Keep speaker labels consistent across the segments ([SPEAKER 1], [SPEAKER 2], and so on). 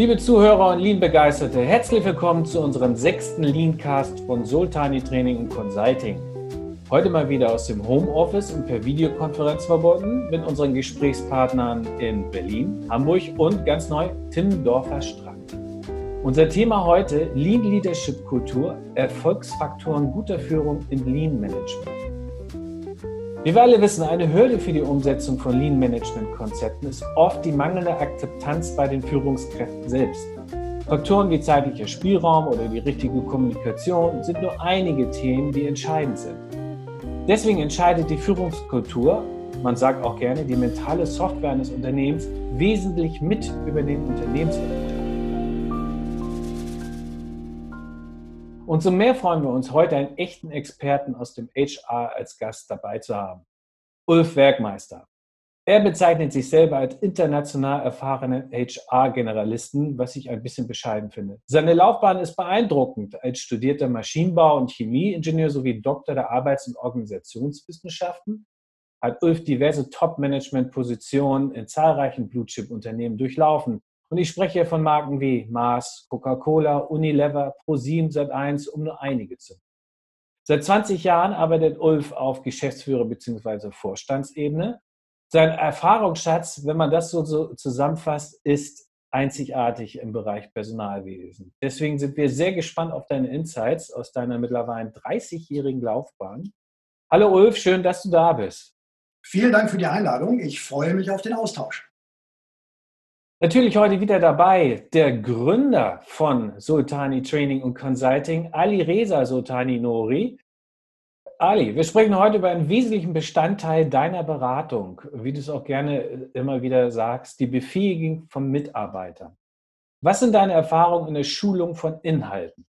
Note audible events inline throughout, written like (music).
[SPEAKER 1] Liebe Zuhörer und Lean-Begeisterte, herzlich willkommen zu unserem sechsten Lean-Cast von Sultani Training und Consulting. Heute mal wieder aus dem Homeoffice und per Videokonferenz verbunden mit unseren Gesprächspartnern in Berlin, Hamburg und ganz neu Timmendorfer Strand. Unser Thema heute Lean Leadership Kultur, Erfolgsfaktoren guter Führung im Lean Management. Wie wir alle wissen, eine Hürde für die Umsetzung von Lean-Management-Konzepten ist oft die mangelnde Akzeptanz bei den Führungskräften selbst. Faktoren wie zeitlicher Spielraum oder die richtige Kommunikation sind nur einige Themen, die entscheidend sind. Deswegen entscheidet die Führungskultur, man sagt auch gerne die mentale Software eines Unternehmens, wesentlich mit über den Unternehmenserfolg. Und so mehr freuen wir uns, heute einen echten Experten aus dem HR als Gast dabei zu haben. Ulf Werkmeister. Er bezeichnet sich selber als international erfahrenen HR-Generalisten, was ich ein bisschen bescheiden finde. Seine Laufbahn ist beeindruckend. Als studierter Maschinenbau- und Chemieingenieur sowie Doktor der Arbeits- und Organisationswissenschaften hat Ulf diverse Top-Management-Positionen in zahlreichen Blue-Chip-Unternehmen durchlaufen, und ich spreche von Marken wie Mars, Coca-Cola, Unilever, ProSieben, Sat1, um nur einige zu nennen. Seit 20 Jahren arbeitet Ulf auf Geschäftsführer- bzw. Vorstandsebene. Sein Erfahrungsschatz, wenn man das so, so zusammenfasst, ist einzigartig im Bereich Personalwesen. Deswegen sind wir sehr gespannt auf deine Insights aus deiner mittlerweile 30-jährigen Laufbahn. Hallo Ulf, schön, dass du da bist.
[SPEAKER 2] Vielen Dank für die Einladung. Ich freue mich auf den Austausch.
[SPEAKER 1] Natürlich heute wieder dabei der Gründer von Sultani Training und Consulting, Ali Reza Sultani Nori. Ali, wir sprechen heute über einen wesentlichen Bestandteil deiner Beratung, wie du es auch gerne immer wieder sagst, die Befähigung von Mitarbeitern. Was sind deine Erfahrungen in der Schulung von Inhalten?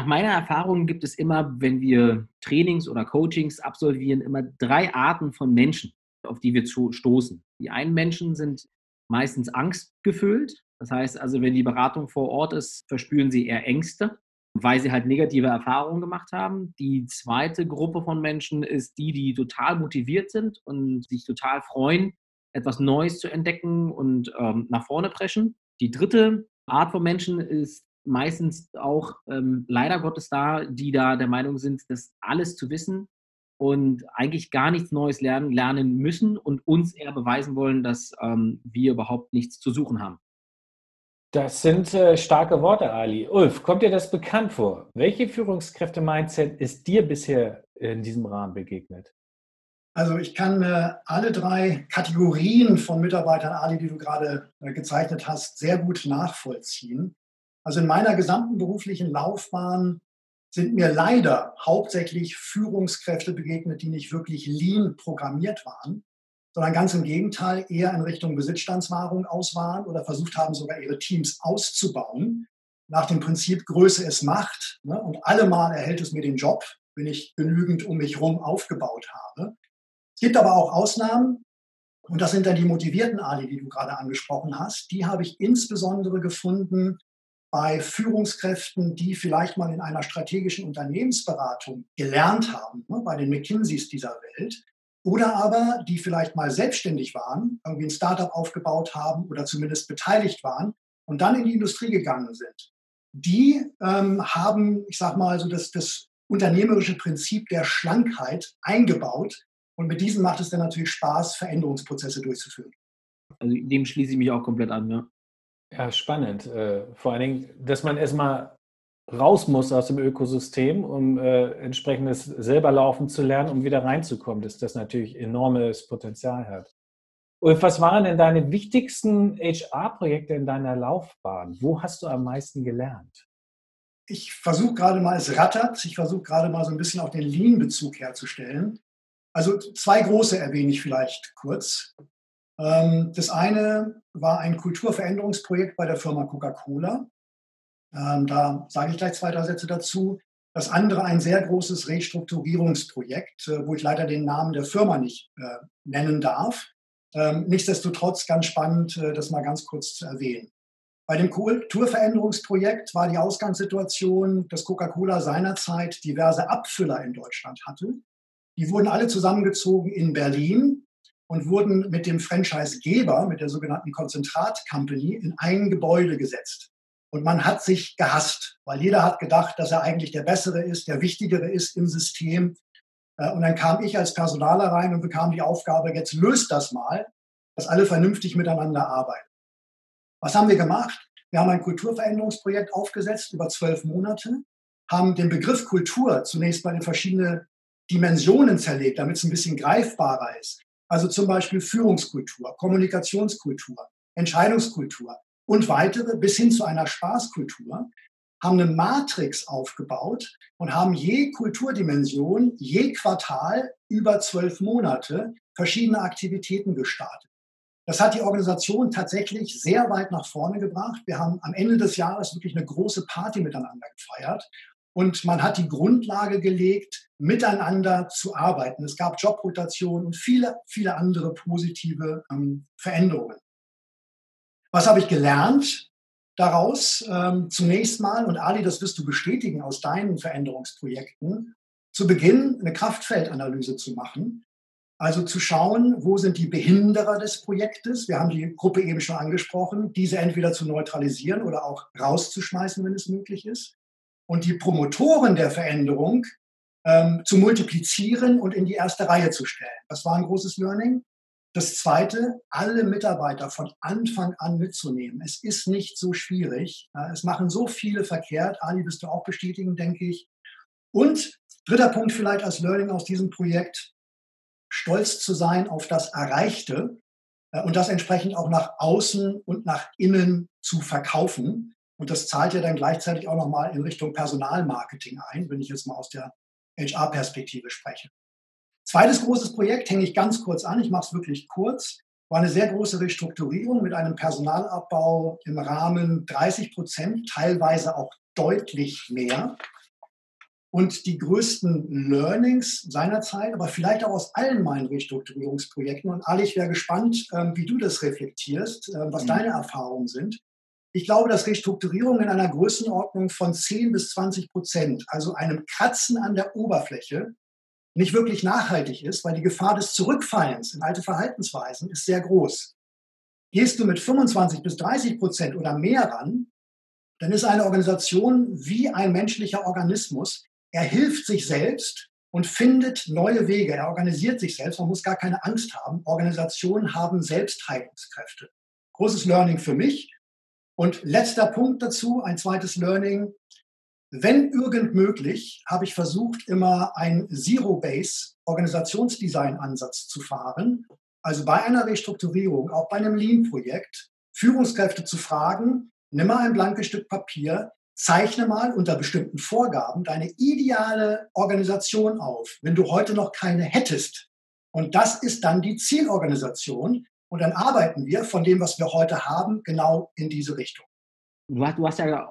[SPEAKER 3] Nach meiner Erfahrung gibt es immer, wenn wir Trainings oder Coachings absolvieren, immer drei Arten von Menschen, auf die wir stoßen. Die einen Menschen sind meistens angstgefüllt. Das heißt also, wenn die Beratung vor Ort ist, verspüren sie eher Ängste, weil sie halt negative Erfahrungen gemacht haben. Die zweite Gruppe von Menschen ist die, die total motiviert sind und sich total freuen, etwas Neues zu entdecken und ähm, nach vorne preschen. Die dritte Art von Menschen ist meistens auch ähm, leider Gottes da, die da der Meinung sind, das alles zu wissen und eigentlich gar nichts Neues lernen, lernen müssen und uns eher beweisen wollen, dass ähm, wir überhaupt nichts zu suchen haben.
[SPEAKER 1] Das sind äh, starke Worte, Ali. Ulf, kommt dir das bekannt vor? Welche Führungskräfte-Mindset ist dir bisher in diesem Rahmen begegnet?
[SPEAKER 2] Also ich kann äh, alle drei Kategorien von Mitarbeitern, Ali, die du gerade äh, gezeichnet hast, sehr gut nachvollziehen. Also in meiner gesamten beruflichen Laufbahn sind mir leider hauptsächlich Führungskräfte begegnet, die nicht wirklich lean programmiert waren, sondern ganz im Gegenteil eher in Richtung Besitzstandswahrung aus waren oder versucht haben, sogar ihre Teams auszubauen, nach dem Prinzip Größe ist Macht ne, und allemal erhält es mir den Job, wenn ich genügend um mich herum aufgebaut habe. Es gibt aber auch Ausnahmen, und das sind dann die motivierten Ali, die du gerade angesprochen hast. Die habe ich insbesondere gefunden bei Führungskräften, die vielleicht mal in einer strategischen Unternehmensberatung gelernt haben, ne, bei den McKinseys dieser Welt, oder aber die vielleicht mal selbstständig waren, irgendwie ein Startup aufgebaut haben oder zumindest beteiligt waren und dann in die Industrie gegangen sind. Die ähm, haben, ich sag mal, so das, das unternehmerische Prinzip der Schlankheit eingebaut. Und mit diesem macht es dann natürlich Spaß, Veränderungsprozesse durchzuführen.
[SPEAKER 3] Also dem schließe ich mich auch komplett an. Ja.
[SPEAKER 1] Ja, spannend. Äh, vor allen Dingen, dass man erstmal raus muss aus dem Ökosystem, um äh, entsprechendes selber laufen zu lernen, um wieder reinzukommen, dass das natürlich enormes Potenzial hat. Und was waren denn deine wichtigsten HR-Projekte in deiner Laufbahn? Wo hast du am meisten gelernt?
[SPEAKER 2] Ich versuche gerade mal, es rattert, ich versuche gerade mal so ein bisschen auch den Lean-Bezug herzustellen. Also zwei große erwähne ich vielleicht kurz. Ähm, das eine war ein Kulturveränderungsprojekt bei der Firma Coca-Cola. Ähm, da sage ich gleich zwei, drei Sätze dazu. Das andere ein sehr großes Restrukturierungsprojekt, äh, wo ich leider den Namen der Firma nicht äh, nennen darf. Ähm, nichtsdestotrotz ganz spannend, äh, das mal ganz kurz zu erwähnen. Bei dem Kulturveränderungsprojekt war die Ausgangssituation, dass Coca-Cola seinerzeit diverse Abfüller in Deutschland hatte. Die wurden alle zusammengezogen in Berlin und wurden mit dem Franchisegeber, mit der sogenannten Konzentrat Company, in ein Gebäude gesetzt. Und man hat sich gehasst, weil jeder hat gedacht, dass er eigentlich der Bessere ist, der Wichtigere ist im System. Äh, und dann kam ich als Personaler rein und bekam die Aufgabe, jetzt löst das mal, dass alle vernünftig miteinander arbeiten. Was haben wir gemacht? Wir haben ein Kulturveränderungsprojekt aufgesetzt über zwölf Monate, haben den Begriff Kultur zunächst mal in verschiedene Dimensionen zerlegt, damit es ein bisschen greifbarer ist. Also zum Beispiel Führungskultur, Kommunikationskultur, Entscheidungskultur und weitere bis hin zu einer Spaßkultur, haben eine Matrix aufgebaut und haben je Kulturdimension, je Quartal über zwölf Monate verschiedene Aktivitäten gestartet. Das hat die Organisation tatsächlich sehr weit nach vorne gebracht. Wir haben am Ende des Jahres wirklich eine große Party miteinander gefeiert und man hat die Grundlage gelegt, miteinander zu arbeiten. Es gab Jobrotation und viele, viele andere positive ähm, Veränderungen. Was habe ich gelernt daraus? Ähm, zunächst mal, und Ali, das wirst du bestätigen aus deinen Veränderungsprojekten, zu Beginn eine Kraftfeldanalyse zu machen. Also zu schauen, wo sind die Behinderer des Projektes? Wir haben die Gruppe eben schon angesprochen, diese entweder zu neutralisieren oder auch rauszuschmeißen, wenn es möglich ist und die Promotoren der Veränderung ähm, zu multiplizieren und in die erste Reihe zu stellen. Das war ein großes Learning. Das zweite, alle Mitarbeiter von Anfang an mitzunehmen. Es ist nicht so schwierig. Es machen so viele verkehrt. Ali, wirst du auch bestätigen, denke ich. Und dritter Punkt vielleicht als Learning aus diesem Projekt, stolz zu sein auf das Erreichte äh, und das entsprechend auch nach außen und nach innen zu verkaufen. Und das zahlt ja dann gleichzeitig auch nochmal in Richtung Personalmarketing ein, wenn ich jetzt mal aus der HR-Perspektive spreche. Zweites großes Projekt hänge ich ganz kurz an, ich mache es wirklich kurz, war eine sehr große Restrukturierung mit einem Personalabbau im Rahmen 30 Prozent, teilweise auch deutlich mehr. Und die größten Learnings seinerzeit, aber vielleicht auch aus allen meinen Restrukturierungsprojekten. Und Ali, ich wäre gespannt, ähm, wie du das reflektierst, äh, was mhm. deine Erfahrungen sind. Ich glaube, dass Restrukturierung in einer Größenordnung von 10 bis 20 Prozent, also einem Kratzen an der Oberfläche, nicht wirklich nachhaltig ist, weil die Gefahr des Zurückfallens in alte Verhaltensweisen ist sehr groß. Gehst du mit 25 bis 30 Prozent oder mehr ran, dann ist eine Organisation wie ein menschlicher Organismus. Er hilft sich selbst und findet neue Wege. Er organisiert sich selbst. Man muss gar keine Angst haben. Organisationen haben Selbstheilungskräfte. Großes Learning für mich. Und letzter Punkt dazu, ein zweites Learning. Wenn irgend möglich, habe ich versucht, immer ein Zero-Base-Organisationsdesign-Ansatz zu fahren. Also bei einer Restrukturierung, auch bei einem Lean-Projekt, Führungskräfte zu fragen, nimm mal ein blankes Stück Papier, zeichne mal unter bestimmten Vorgaben deine ideale Organisation auf, wenn du heute noch keine hättest. Und das ist dann die Zielorganisation, und dann arbeiten wir von dem, was wir heute haben, genau in diese Richtung.
[SPEAKER 3] Du hast, du hast ja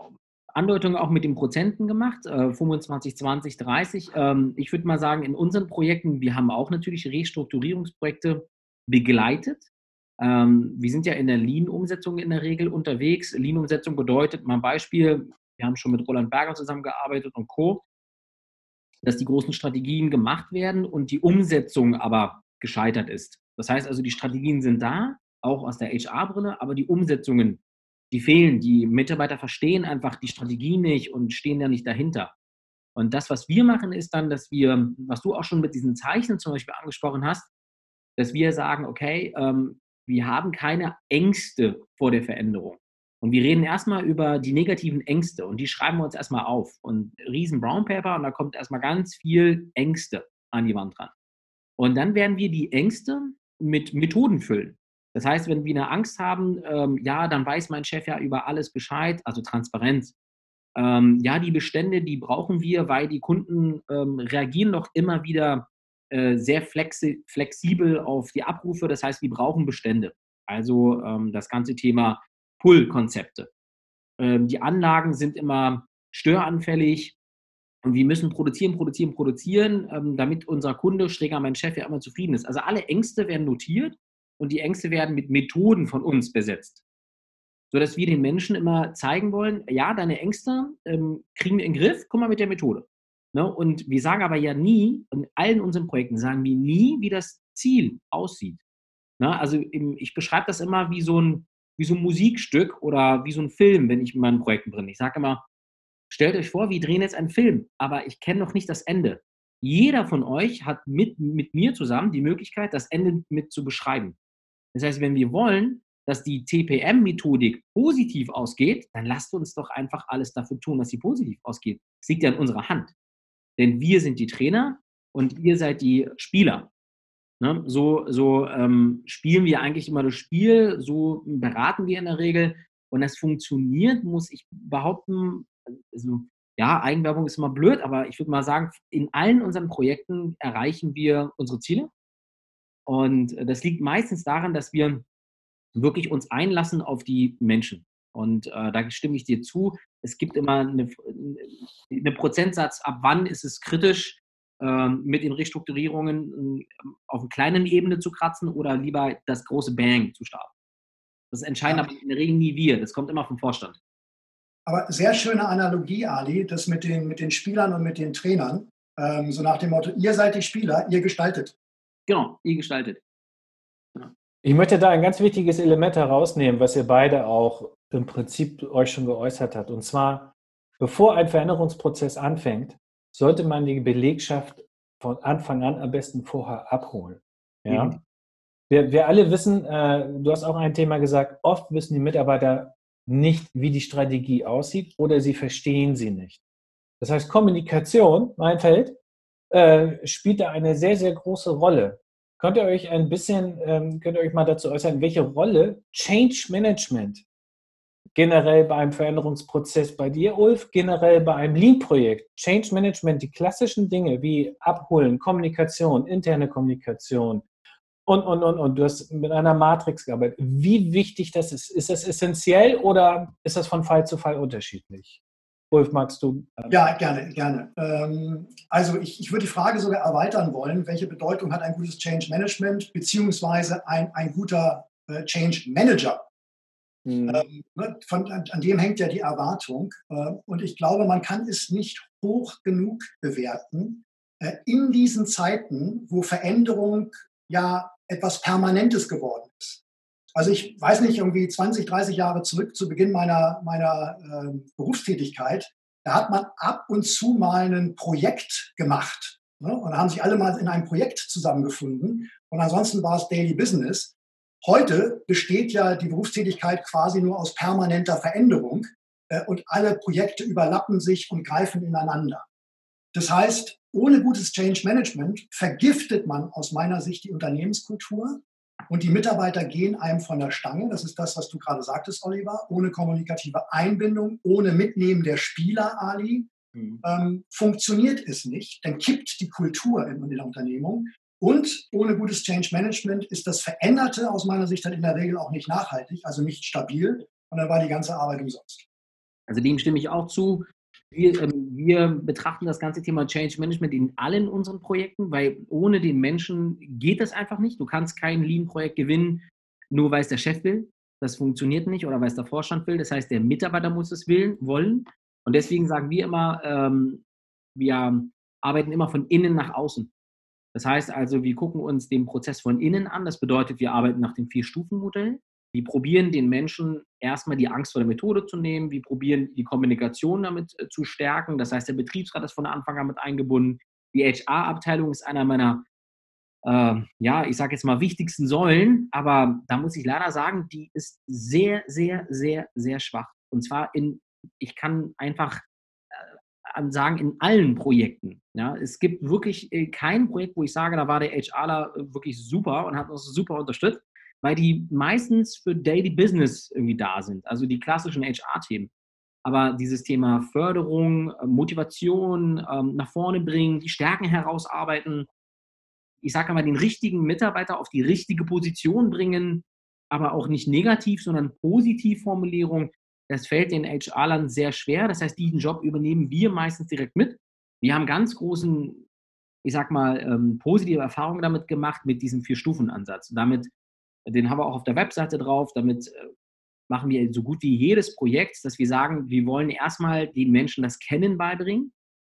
[SPEAKER 3] Andeutungen auch mit den Prozenten gemacht, äh, 25, 20, 30. Ähm, ich würde mal sagen, in unseren Projekten, wir haben auch natürlich Restrukturierungsprojekte begleitet. Ähm, wir sind ja in der Lean-Umsetzung in der Regel unterwegs. Lean-Umsetzung bedeutet mal ein Beispiel, wir haben schon mit Roland Berger zusammengearbeitet und Co., dass die großen Strategien gemacht werden und die Umsetzung aber gescheitert ist. Das heißt also, die Strategien sind da, auch aus der HR-Brille, aber die Umsetzungen, die fehlen. Die Mitarbeiter verstehen einfach die Strategie nicht und stehen da nicht dahinter. Und das, was wir machen, ist dann, dass wir, was du auch schon mit diesen Zeichen zum Beispiel angesprochen hast, dass wir sagen, okay, ähm, wir haben keine Ängste vor der Veränderung. Und wir reden erstmal über die negativen Ängste und die schreiben wir uns erstmal auf. Und riesen Brown Paper und da kommt erstmal ganz viel Ängste an die Wand dran. Und dann werden wir die Ängste mit Methoden füllen. Das heißt, wenn wir eine Angst haben, ähm, ja, dann weiß mein Chef ja über alles Bescheid, also Transparenz. Ähm, ja, die Bestände, die brauchen wir, weil die Kunden ähm, reagieren doch immer wieder äh, sehr flexi flexibel auf die Abrufe. Das heißt, wir brauchen Bestände. Also ähm, das ganze Thema Pull-Konzepte. Ähm, die Anlagen sind immer störanfällig. Und wir müssen produzieren, produzieren, produzieren, ähm, damit unser Kunde, Streger, mein Chef, ja immer zufrieden ist. Also alle Ängste werden notiert und die Ängste werden mit Methoden von uns besetzt. Sodass wir den Menschen immer zeigen wollen, ja, deine Ängste ähm, kriegen wir in den Griff, guck mal mit der Methode. Ne? Und wir sagen aber ja nie, in allen unseren Projekten sagen wir nie, wie das Ziel aussieht. Na, also ich beschreibe das immer wie so, ein, wie so ein Musikstück oder wie so ein Film, wenn ich in meinen Projekten bin. Ich sage immer, stellt euch vor, wir drehen jetzt einen Film, aber ich kenne noch nicht das Ende. Jeder von euch hat mit, mit mir zusammen die Möglichkeit, das Ende mit zu beschreiben. Das heißt, wenn wir wollen, dass die TPM-Methodik positiv ausgeht, dann lasst uns doch einfach alles dafür tun, dass sie positiv ausgeht. Es liegt ja in unserer Hand. Denn wir sind die Trainer und ihr seid die Spieler. Ne? So, so ähm, spielen wir eigentlich immer das Spiel, so beraten wir in der Regel. Und das funktioniert, muss ich behaupten, also, ja, Eigenwerbung ist immer blöd, aber ich würde mal sagen, in allen unseren Projekten erreichen wir unsere Ziele. Und das liegt meistens daran, dass wir wirklich uns einlassen auf die Menschen. Und äh, da stimme ich dir zu. Es gibt immer eine, eine Prozentsatz, ab wann ist es kritisch, äh, mit den Restrukturierungen äh, auf einer kleinen Ebene zu kratzen oder lieber das große Bang zu starten. Das entscheiden ja. aber in der Regel nie wir. Das kommt immer vom Vorstand.
[SPEAKER 2] Aber sehr schöne Analogie, Ali, das mit den, mit den Spielern und mit den Trainern. Ähm, so nach dem Motto, ihr seid die Spieler, ihr gestaltet.
[SPEAKER 3] Genau, ihr gestaltet.
[SPEAKER 1] Ich möchte da ein ganz wichtiges Element herausnehmen, was ihr beide auch im Prinzip euch schon geäußert habt. Und zwar, bevor ein Veränderungsprozess anfängt, sollte man die Belegschaft von Anfang an am besten vorher abholen. Ja? Mhm. Wir, wir, alle wissen, äh, du hast auch ein Thema gesagt, oft wissen die Mitarbeiter nicht, wie die Strategie aussieht oder sie verstehen sie nicht. Das heißt, Kommunikation, mein Feld, äh, spielt da eine sehr, sehr große Rolle. Könnt ihr euch ein bisschen, ähm, könnt ihr euch mal dazu äußern, welche Rolle Change Management generell beim Veränderungsprozess bei dir, Ulf, generell bei einem Lean-Projekt, Change Management, die klassischen Dinge wie Abholen, Kommunikation, interne Kommunikation und, und, und, und. Du hast mit einer Matrix gearbeitet. Wie wichtig das ist. Ist das essentiell oder ist das von Fall zu Fall unterschiedlich? Ulf, magst du?
[SPEAKER 2] Ähm, ja, gerne, gerne. Ähm, also ich, ich würde die Frage sogar erweitern wollen, welche Bedeutung hat ein gutes Change Management beziehungsweise ein, ein guter äh, Change Manager? Mhm. Ähm, ne, von, an, an, dem hängt ja die Erwartung. Äh, und ich glaube, man kann es nicht hoch genug bewerten. Äh, in diesen Zeiten, wo Veränderung ja etwas Permanentes geworden ist. Also ich weiß nicht, irgendwie 20, 30 Jahre zurück zu Beginn meiner, meiner äh, Berufstätigkeit, da hat man ab und zu mal ein Projekt gemacht. Ne? Und da haben sich alle mal in einem Projekt zusammengefunden. Und ansonsten war es Daily Business. Heute besteht ja die Berufstätigkeit quasi nur aus permanenter Veränderung äh, und alle Projekte überlappen sich und greifen ineinander. Das heißt, ohne gutes Change Management vergiftet man aus meiner Sicht die Unternehmenskultur und die Mitarbeiter gehen einem von der Stange. Das ist das, was du gerade sagtest, Oliver. Ohne kommunikative Einbindung, ohne Mitnehmen der Spieler, Ali, mhm. ähm, funktioniert es nicht. Dann kippt die Kultur in, in der Unternehmung. Und ohne gutes Change Management ist das Veränderte aus meiner Sicht dann in der Regel auch nicht nachhaltig, also nicht stabil. Und dann war die ganze Arbeit umsonst.
[SPEAKER 3] Also dem stimme ich auch zu. Wir, ähm, wir, betrachten das ganze Thema Change Management in allen unseren Projekten, weil ohne den Menschen geht das einfach nicht. Du kannst kein Lean-Projekt gewinnen, nur weil es der Chef will. Das funktioniert nicht oder weil es der Vorstand will. Das heißt, der Mitarbeiter muss es will, wollen. Und deswegen sagen wir immer, ähm, wir arbeiten immer von innen nach außen. Das heißt also, wir gucken uns den Prozess von innen an. Das bedeutet, wir arbeiten nach dem Vier-Stufen-Modell. Wir probieren den Menschen erstmal die Angst vor der Methode zu nehmen. Wir probieren die Kommunikation damit äh, zu stärken. Das heißt, der Betriebsrat ist von Anfang an mit eingebunden. Die HR-Abteilung ist einer meiner, äh, ja, ich sage jetzt mal wichtigsten Säulen. Aber da muss ich leider sagen, die ist sehr, sehr, sehr, sehr schwach. Und zwar in, ich kann einfach äh, sagen, in allen Projekten. Ja, es gibt wirklich äh, kein Projekt, wo ich sage, da war der HRler wirklich super und hat uns super unterstützt weil die meistens für Daily Business irgendwie da sind, also die klassischen HR-Themen. Aber dieses Thema Förderung, äh, Motivation, ähm, nach vorne bringen, die Stärken herausarbeiten, ich sage mal, den richtigen Mitarbeiter auf die richtige Position bringen, aber auch nicht negativ, sondern positiv Formulierung, das fällt den HR-Lern sehr schwer. Das heißt, diesen Job übernehmen wir meistens direkt mit. Wir haben ganz großen, ich sag mal, ähm, positive Erfahrungen damit gemacht mit diesem Vier-Stufen-Ansatz. Damit den haben wir auch auf der Webseite drauf. Damit äh, machen wir so gut wie jedes Projekt, dass wir sagen, wir wollen erstmal den Menschen das Kennen beibringen.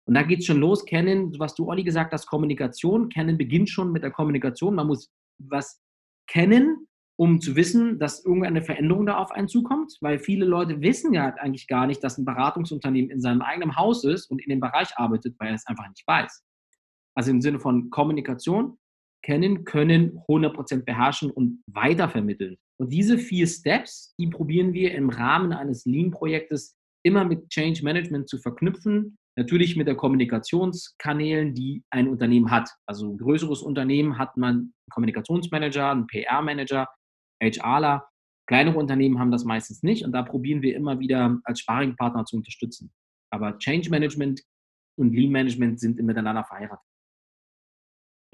[SPEAKER 3] Und da geht es schon los, Kennen, was du, Olli, gesagt hast, Kommunikation. Kennen beginnt schon mit der Kommunikation. Man muss was kennen, um zu wissen, dass irgendeine Veränderung da auf einen zukommt, weil viele Leute wissen ja eigentlich gar nicht, dass ein Beratungsunternehmen in seinem eigenen Haus ist und in dem Bereich arbeitet, weil er es einfach nicht weiß. Also im Sinne von Kommunikation, kennen, können, 100% beherrschen und weitervermitteln. Und diese vier Steps, die probieren wir im Rahmen eines Lean-Projektes immer mit Change Management zu verknüpfen. Natürlich mit der Kommunikationskanälen, die ein Unternehmen hat. Also ein größeres Unternehmen hat man einen Kommunikationsmanager, einen PR-Manager, HRler. Kleinere Unternehmen haben das meistens nicht und da probieren wir immer wieder als Sparingpartner zu unterstützen. Aber Change Management und Lean Management sind miteinander verheiratet.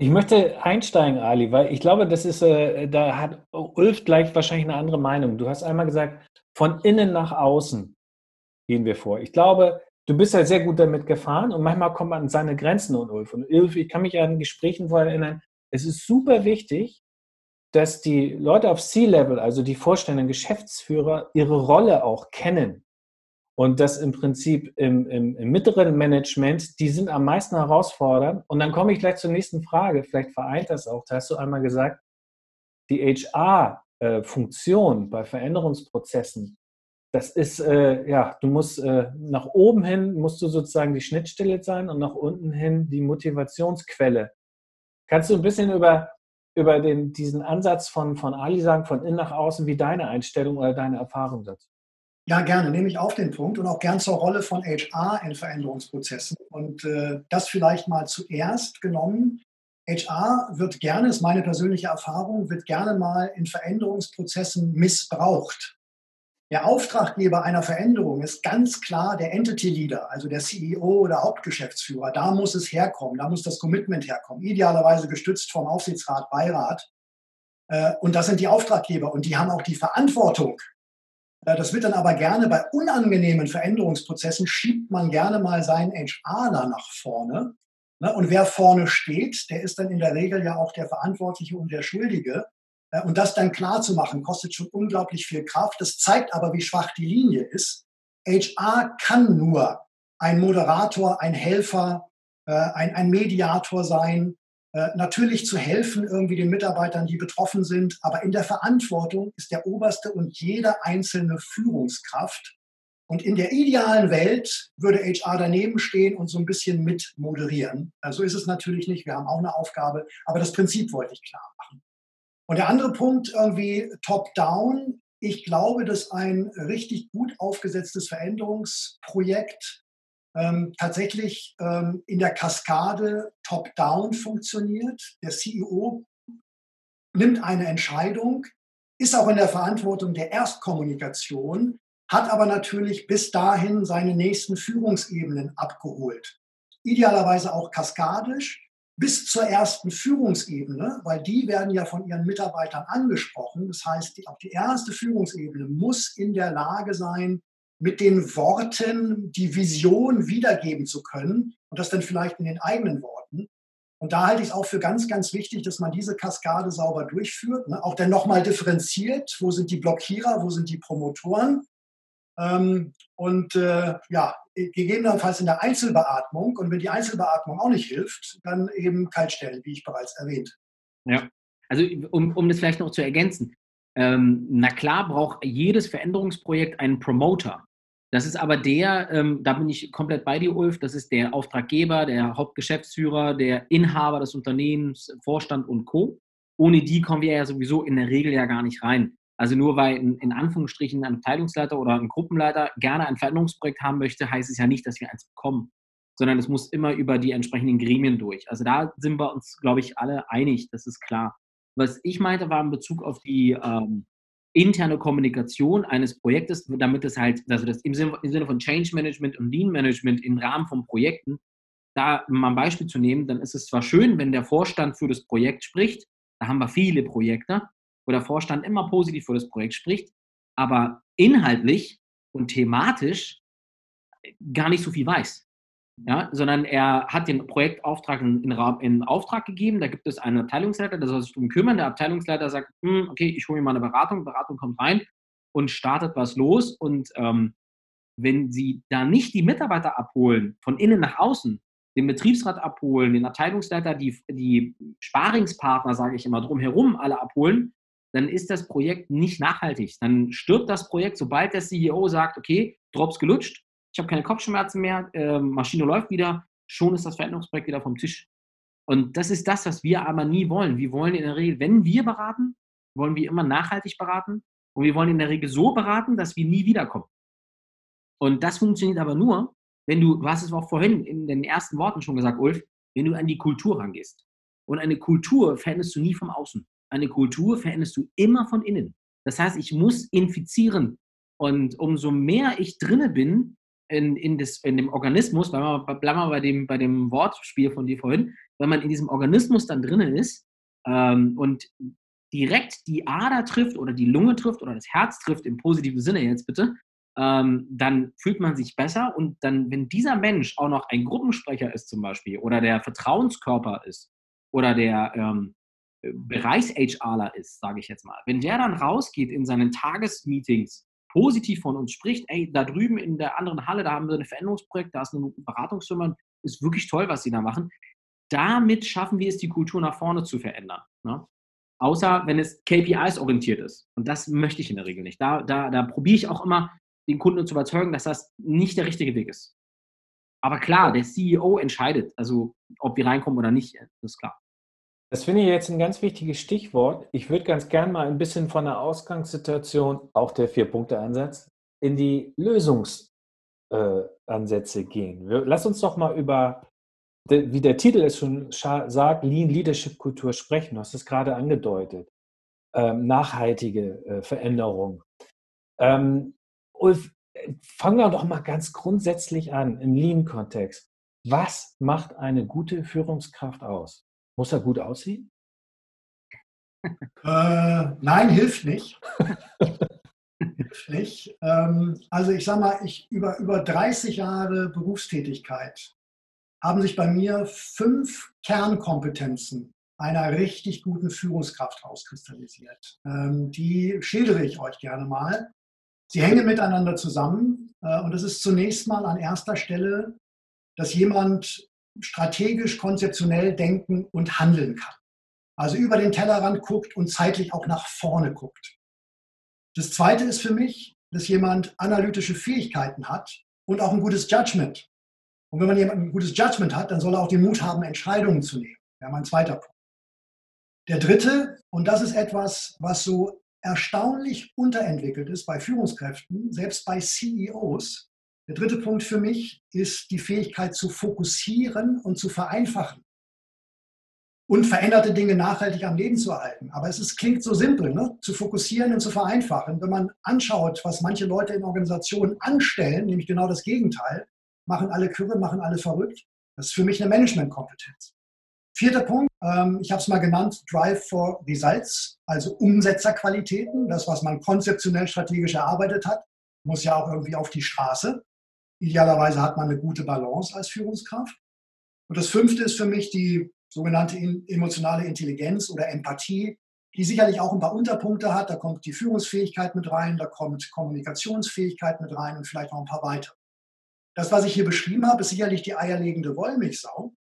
[SPEAKER 1] Ich möchte einsteigen, Ali, weil ich glaube, das ist, äh, da hat Ulf gleich wahrscheinlich eine andere Meinung. Du hast einmal gesagt, von innen nach außen gehen wir vor. Ich glaube, du bist ja sehr gut damit gefahren und manchmal kommt man an seine Grenzen und Ulf. Und Ulf, ich kann mich an Gesprächen vorher erinnern, es ist super wichtig, dass die Leute auf C-Level, also die Vorstände, Geschäftsführer, ihre Rolle auch kennen. Und das im Prinzip im, im, im, mittleren Management, die sind am meisten herausfordernd. Und dann komme ich gleich zur nächsten Frage. Vielleicht vereint das auch. Da hast du einmal gesagt, die HR-Funktion bei Veränderungsprozessen, das ist, äh, ja, du musst äh, nach oben hin, musst du sozusagen die Schnittstelle sein und nach unten hin die Motivationsquelle. Kannst du ein bisschen über über den, diesen Ansatz von, von Ali sagen, von innen nach außen, wie deine Einstellung oder deine Erfahrung dazu?
[SPEAKER 2] Ja, gerne, nehme ich auf den Punkt und auch gern zur Rolle von HR in Veränderungsprozessen. Und äh, das vielleicht mal zuerst genommen. HR wird gerne, ist meine persönliche Erfahrung, wird gerne mal in Veränderungsprozessen missbraucht. Der Auftraggeber einer Veränderung ist ganz klar der Entity Leader, also der CEO oder Hauptgeschäftsführer. Da muss es herkommen, da muss das Commitment herkommen, idealerweise gestützt vom Aufsichtsrat, Beirat. Äh, und das sind die Auftraggeber und die haben auch die Verantwortung. Äh, das wird dann aber gerne bei unangenehmen Veränderungsprozessen, schiebt man gerne mal seinen HRler nach vorne. Ne? Und wer vorne steht, der ist dann in der Regel ja auch der Verantwortliche und der Schuldige. Äh, und das dann klar zu machen, kostet schon unglaublich viel Kraft. Das zeigt aber, wie schwach die Linie ist. HR kann nur ein Moderator, ein Helfer, äh, ein, ein Mediator sein, natürlich zu helfen irgendwie den Mitarbeitern, die betroffen sind, aber in der Verantwortung ist der oberste und jede einzelne Führungskraft. Und in der idealen Welt würde HR daneben stehen und so ein bisschen mit moderieren. So ist es natürlich nicht. Wir haben auch eine Aufgabe, aber das Prinzip wollte ich klar machen. Und der andere Punkt irgendwie top-down. Ich glaube, dass ein richtig gut aufgesetztes Veränderungsprojekt ähm, tatsächlich ähm, in der Kaskade top-down funktioniert. Der CEO nimmt eine Entscheidung, ist auch in der Verantwortung der Erstkommunikation, hat aber natürlich bis dahin seine nächsten Führungsebenen abgeholt. Idealerweise auch kaskadisch, bis zur ersten Führungsebene, weil die werden ja von ihren Mitarbeitern angesprochen. Das heißt, die, auch die erste Führungsebene muss in der Lage sein, mit den Worten die Vision wiedergeben zu können und das dann vielleicht in den eigenen Worten. Und da halte ich es auch für ganz, ganz wichtig, dass man diese Kaskade sauber durchführt, ne? auch dann nochmal differenziert, wo sind die Blockierer, wo sind die Promotoren. Ähm, und äh, ja, gegebenenfalls in der Einzelbeatmung. Und wenn die Einzelbeatmung auch nicht hilft, dann eben Kaltstellen, wie ich bereits erwähnt.
[SPEAKER 3] Ja, also um, um das vielleicht noch zu ergänzen. Ähm, na klar braucht jedes Veränderungsprojekt einen Promoter. Das ist aber der, ähm, da bin ich komplett bei dir, Ulf, das ist der Auftraggeber, der Hauptgeschäftsführer, der Inhaber des Unternehmens, Vorstand und Co. Ohne die kommen wir ja sowieso in der Regel ja gar nicht rein. Also nur weil in, in Anführungsstrichen ein Abteilungsleiter oder ein Gruppenleiter gerne ein Veränderungsprojekt haben möchte, heißt es ja nicht, dass wir eins bekommen, sondern es muss immer über die entsprechenden Gremien durch. Also da sind wir uns, glaube ich, alle einig, das ist klar. Was ich meinte, war in Bezug auf die ähm, interne Kommunikation eines Projektes, damit es halt, also das im Sinne, im Sinne von Change Management und Lean Management im Rahmen von Projekten, da mal ein Beispiel zu nehmen, dann ist es zwar schön, wenn der Vorstand für das Projekt spricht, da haben wir viele Projekte, wo der Vorstand immer positiv für das Projekt spricht, aber inhaltlich und thematisch gar nicht so viel weiß. Ja, sondern er hat den Projektauftrag in, in, in, Auftrag gegeben. Da gibt es einen Abteilungsleiter, der soll sich darum kümmern. Der Abteilungsleiter sagt, hm, okay, ich hole mir mal eine Beratung. Beratung kommt rein und startet was los. Und ähm, wenn Sie da nicht die Mitarbeiter abholen, von innen nach außen, den Betriebsrat abholen, den Abteilungsleiter, die, die Sparingspartner, sage ich immer, drumherum alle abholen, dann ist das Projekt nicht nachhaltig. Dann stirbt das Projekt, sobald der CEO sagt, okay, Drops gelutscht, ich habe keine Kopfschmerzen mehr, äh, Maschine läuft wieder, schon ist das Veränderungsprojekt wieder vom Tisch. Und das ist das, was wir aber nie wollen. Wir wollen in der Regel, wenn wir beraten, wollen wir immer nachhaltig beraten und wir wollen in der Regel so beraten, dass wir nie wiederkommen. Und das funktioniert aber nur, wenn du, du hast es auch vorhin in den ersten Worten schon gesagt, Ulf, wenn du an die Kultur rangehst. Und eine Kultur veränderst du nie vom Außen. Eine Kultur veränderst du immer von innen. Das heißt, ich muss infizieren. Und umso mehr ich drinne bin in, in, das, in dem Organismus, bleiben wir, bleiben wir bei, dem, bei dem Wortspiel von dir vorhin, wenn man in diesem Organismus dann drinnen ist ähm, und direkt die Ader trifft oder die Lunge trifft oder das Herz trifft, im positiven Sinne jetzt bitte, ähm, dann fühlt man sich besser und dann, wenn dieser Mensch auch noch ein Gruppensprecher ist zum Beispiel oder der Vertrauenskörper ist oder der ähm, Bereichs-HRler ist, sage ich jetzt mal, wenn der dann rausgeht in seinen Tagesmeetings, positiv von uns spricht, ey, da drüben in der anderen Halle, da haben wir ein Veränderungsprojekt, da ist eine Beratungsfirma, ist wirklich toll, was sie da machen. Damit schaffen wir es, die Kultur nach vorne zu verändern. Ne? Außer wenn es KPIs orientiert ist. Und das möchte ich in der Regel nicht. Da, da, da probiere ich auch immer, den Kunden zu überzeugen, dass das nicht der richtige Weg ist. Aber klar, der CEO entscheidet, also ob wir reinkommen oder nicht, das ist klar.
[SPEAKER 1] Das finde ich jetzt ein ganz wichtiges Stichwort. Ich würde ganz gern mal ein bisschen von der Ausgangssituation, auch der Vier-Punkte-Ansatz, in die Lösungsansätze äh, gehen. Lass uns doch mal über, wie der Titel es schon sagt, Lean Leadership Kultur sprechen. Du hast es gerade angedeutet. Ähm, nachhaltige äh, Veränderung. Ähm, Ulf, fangen wir doch mal ganz grundsätzlich an im Lean-Kontext. Was macht eine gute Führungskraft aus? Muss er gut aussehen?
[SPEAKER 2] Äh, nein, hilft nicht. hilft nicht. Ähm, also ich sage mal, ich, über, über 30 Jahre Berufstätigkeit haben sich bei mir fünf Kernkompetenzen einer richtig guten Führungskraft herauskristallisiert. Ähm, die schildere ich euch gerne mal. Sie hängen miteinander zusammen äh, und es ist zunächst mal an erster Stelle, dass jemand strategisch, konzeptionell denken und handeln kann. Also über den Tellerrand guckt und zeitlich auch nach vorne guckt. Das Zweite ist für mich, dass jemand analytische Fähigkeiten hat und auch ein gutes Judgment. Und wenn man jemand ein gutes Judgment hat, dann soll er auch den Mut haben, Entscheidungen zu nehmen. Ja, mein zweiter Punkt. Der dritte, und das ist etwas, was so erstaunlich unterentwickelt ist bei Führungskräften, selbst bei CEOs. Der dritte Punkt für mich ist die Fähigkeit zu fokussieren und zu vereinfachen und veränderte Dinge nachhaltig am Leben zu erhalten. Aber es ist, klingt so simpel, ne? zu fokussieren und zu vereinfachen. Wenn man anschaut, was manche Leute in Organisationen anstellen, nämlich genau das Gegenteil, machen alle Kürre, machen alle verrückt. Das ist für mich eine Managementkompetenz. Vierter Punkt, ähm, ich habe es mal genannt, Drive for Results, also Umsetzerqualitäten. Das, was man konzeptionell strategisch erarbeitet hat, muss ja auch irgendwie auf die Straße. Idealerweise hat man eine gute Balance als Führungskraft. Und das fünfte ist für mich die sogenannte emotionale Intelligenz oder Empathie, die sicherlich auch ein paar Unterpunkte hat. Da kommt die Führungsfähigkeit mit rein, da kommt Kommunikationsfähigkeit mit rein und vielleicht noch ein paar weitere. Das, was ich hier beschrieben habe, ist sicherlich die eierlegende Wollmilchsau.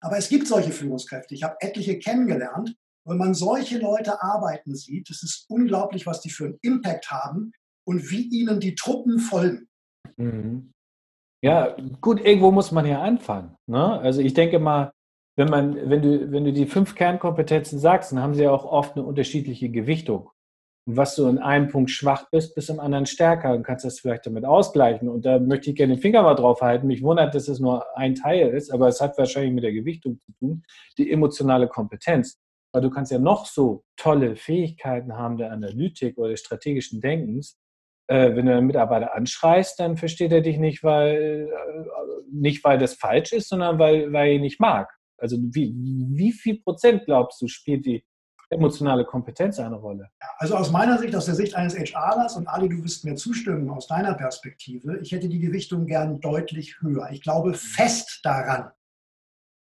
[SPEAKER 2] Aber es gibt solche Führungskräfte. Ich habe etliche kennengelernt. Wenn man solche Leute arbeiten sieht, es ist unglaublich, was die für einen Impact haben und wie ihnen die Truppen folgen.
[SPEAKER 1] Mhm. Ja, gut, irgendwo muss man ja anfangen. Ne? Also ich denke mal, wenn man, wenn du, wenn du die fünf Kernkompetenzen sagst, dann haben sie ja auch oft eine unterschiedliche Gewichtung. Und was du in einem Punkt schwach bist, bist im anderen stärker und kannst das vielleicht damit ausgleichen. Und da möchte ich gerne den Finger mal drauf halten. Mich wundert, dass es nur ein Teil ist, aber es hat wahrscheinlich mit der Gewichtung zu tun, die emotionale Kompetenz. Weil du kannst ja noch so tolle Fähigkeiten haben der Analytik oder des strategischen Denkens. Äh, wenn du einen Mitarbeiter anschreist, dann versteht er dich nicht, weil, äh, nicht, weil das falsch ist, sondern weil, weil er ihn nicht mag. Also wie, wie viel Prozent glaubst du, spielt die emotionale Kompetenz eine Rolle?
[SPEAKER 2] Also aus meiner Sicht, aus der Sicht eines HRlers, und Ali, du wirst mir zustimmen aus deiner Perspektive, ich hätte die Gewichtung gern deutlich höher. Ich glaube fest daran,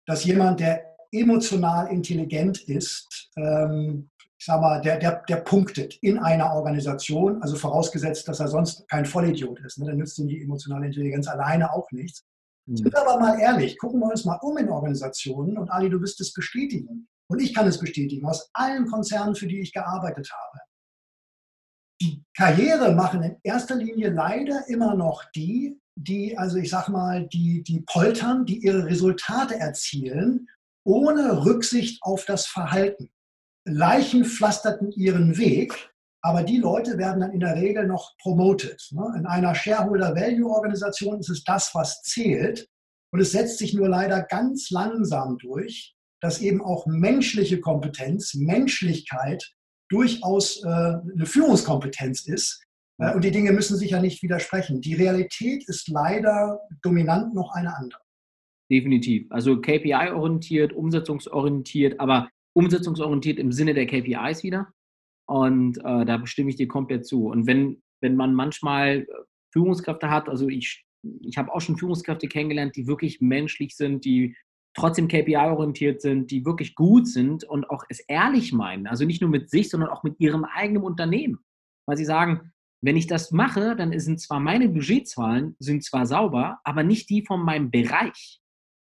[SPEAKER 2] dass jemand, der emotional intelligent ist, ähm, ich sag mal, der, der, der punktet in einer Organisation, also vorausgesetzt, dass er sonst kein Vollidiot ist. Ne? Dann nützt ihm die emotionale Intelligenz alleine auch nichts. Sind wir aber mal ehrlich, gucken wir uns mal um in Organisationen und Ali, du wirst es bestätigen. Und ich kann es bestätigen, aus allen Konzernen, für die ich gearbeitet habe. Die Karriere machen in erster Linie leider immer noch die, die, also ich sag mal, die, die poltern, die ihre Resultate erzielen, ohne Rücksicht auf das Verhalten. Leichen pflasterten ihren Weg, aber die Leute werden dann in der Regel noch promoted. Ne? In einer Shareholder-Value-Organisation ist es das, was zählt. Und es setzt sich nur leider ganz langsam durch, dass eben auch menschliche Kompetenz, Menschlichkeit durchaus äh, eine Führungskompetenz ist. Äh, und die Dinge müssen sich ja nicht widersprechen. Die Realität ist leider dominant noch eine andere.
[SPEAKER 3] Definitiv. Also KPI-orientiert, umsetzungsorientiert, aber umsetzungsorientiert im Sinne der KPIs wieder. Und äh, da bestimme ich dir komplett zu. Und wenn, wenn man manchmal äh, Führungskräfte hat, also ich, ich habe auch schon Führungskräfte kennengelernt, die wirklich menschlich sind, die trotzdem KPI-orientiert sind, die wirklich gut sind und auch es ehrlich meinen. Also nicht nur mit sich, sondern auch mit ihrem eigenen Unternehmen. Weil sie sagen, wenn ich das mache, dann sind zwar meine Budgetzahlen sind zwar sauber, aber nicht die von meinem Bereich.